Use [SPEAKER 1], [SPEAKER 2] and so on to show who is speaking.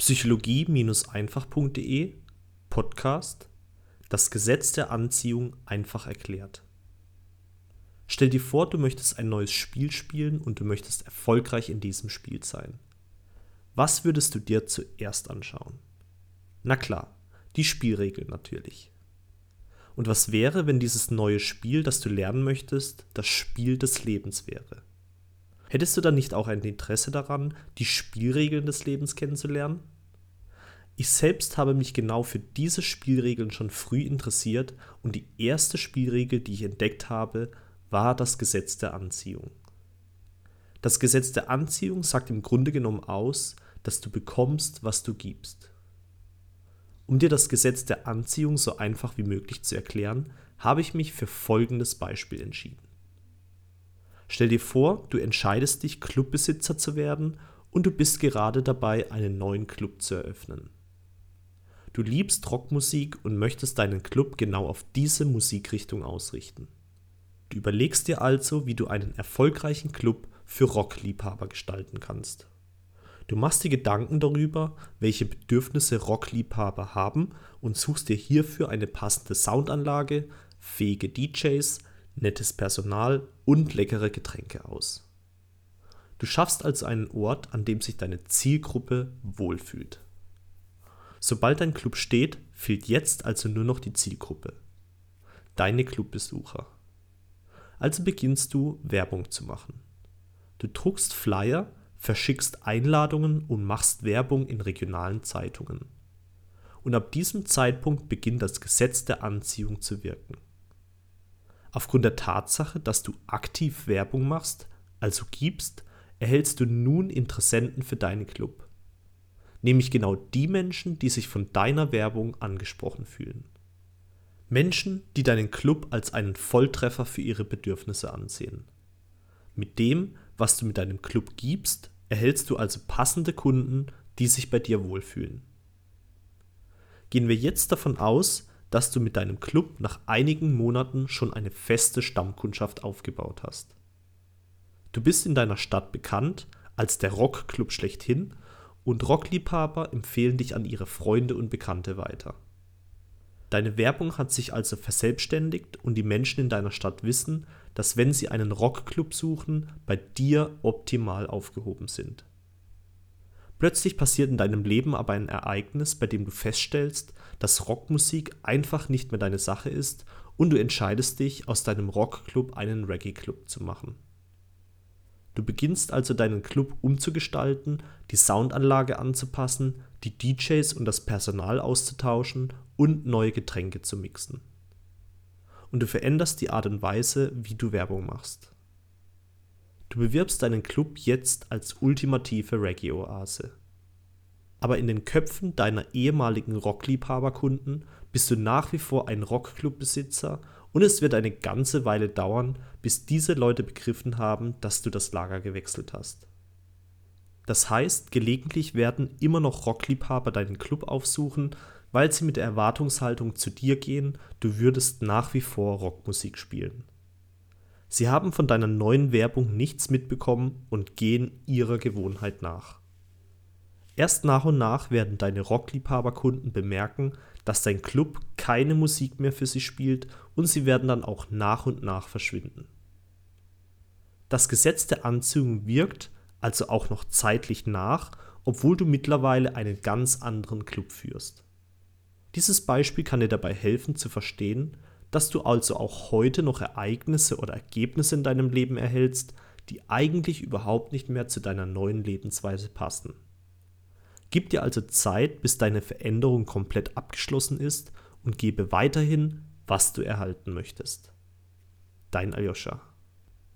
[SPEAKER 1] Psychologie-einfach.de Podcast Das Gesetz der Anziehung einfach erklärt. Stell dir vor, du möchtest ein neues Spiel spielen und du möchtest erfolgreich in diesem Spiel sein. Was würdest du dir zuerst anschauen? Na klar, die Spielregeln natürlich. Und was wäre, wenn dieses neue Spiel, das du lernen möchtest, das Spiel des Lebens wäre? Hättest du dann nicht auch ein Interesse daran, die Spielregeln des Lebens kennenzulernen? Ich selbst habe mich genau für diese Spielregeln schon früh interessiert und die erste Spielregel, die ich entdeckt habe, war das Gesetz der Anziehung. Das Gesetz der Anziehung sagt im Grunde genommen aus, dass du bekommst, was du gibst. Um dir das Gesetz der Anziehung so einfach wie möglich zu erklären, habe ich mich für folgendes Beispiel entschieden. Stell dir vor, du entscheidest dich, Clubbesitzer zu werden und du bist gerade dabei, einen neuen Club zu eröffnen. Du liebst Rockmusik und möchtest deinen Club genau auf diese Musikrichtung ausrichten. Du überlegst dir also, wie du einen erfolgreichen Club für Rockliebhaber gestalten kannst. Du machst dir Gedanken darüber, welche Bedürfnisse Rockliebhaber haben und suchst dir hierfür eine passende Soundanlage, fähige DJs, nettes Personal und leckere Getränke aus. Du schaffst also einen Ort, an dem sich deine Zielgruppe wohlfühlt. Sobald dein Club steht, fehlt jetzt also nur noch die Zielgruppe. Deine Clubbesucher. Also beginnst du Werbung zu machen. Du druckst Flyer, verschickst Einladungen und machst Werbung in regionalen Zeitungen. Und ab diesem Zeitpunkt beginnt das Gesetz der Anziehung zu wirken. Aufgrund der Tatsache, dass du aktiv Werbung machst, also gibst, erhältst du nun Interessenten für deinen Club. Nämlich genau die Menschen, die sich von deiner Werbung angesprochen fühlen. Menschen, die deinen Club als einen Volltreffer für ihre Bedürfnisse ansehen. Mit dem, was du mit deinem Club gibst, erhältst du also passende Kunden, die sich bei dir wohlfühlen. Gehen wir jetzt davon aus, dass du mit deinem Club nach einigen Monaten schon eine feste Stammkundschaft aufgebaut hast. Du bist in deiner Stadt bekannt als der Rockclub schlechthin und Rockliebhaber empfehlen dich an ihre Freunde und Bekannte weiter. Deine Werbung hat sich also verselbstständigt und die Menschen in deiner Stadt wissen, dass wenn sie einen Rockclub suchen, bei dir optimal aufgehoben sind. Plötzlich passiert in deinem Leben aber ein Ereignis, bei dem du feststellst, dass Rockmusik einfach nicht mehr deine Sache ist und du entscheidest dich, aus deinem Rockclub einen Reggae-Club zu machen. Du beginnst also deinen Club umzugestalten, die Soundanlage anzupassen, die DJs und das Personal auszutauschen und neue Getränke zu mixen. Und du veränderst die Art und Weise, wie du Werbung machst. Du bewirbst deinen Club jetzt als ultimative Reggae-Oase. Aber in den Köpfen deiner ehemaligen Rockliebhaberkunden bist du nach wie vor ein Rockclubbesitzer und es wird eine ganze Weile dauern, bis diese Leute begriffen haben, dass du das Lager gewechselt hast. Das heißt, gelegentlich werden immer noch Rockliebhaber deinen Club aufsuchen, weil sie mit der Erwartungshaltung zu dir gehen, du würdest nach wie vor Rockmusik spielen. Sie haben von deiner neuen Werbung nichts mitbekommen und gehen ihrer Gewohnheit nach. Erst nach und nach werden deine Rockliebhaberkunden bemerken, dass dein Club keine Musik mehr für sie spielt und sie werden dann auch nach und nach verschwinden. Das Gesetz der Anziehung wirkt also auch noch zeitlich nach, obwohl du mittlerweile einen ganz anderen Club führst. Dieses Beispiel kann dir dabei helfen zu verstehen, dass du also auch heute noch Ereignisse oder Ergebnisse in deinem Leben erhältst, die eigentlich überhaupt nicht mehr zu deiner neuen Lebensweise passen. Gib dir also Zeit, bis deine Veränderung komplett abgeschlossen ist und gebe weiterhin, was du erhalten möchtest. Dein Aljoscha.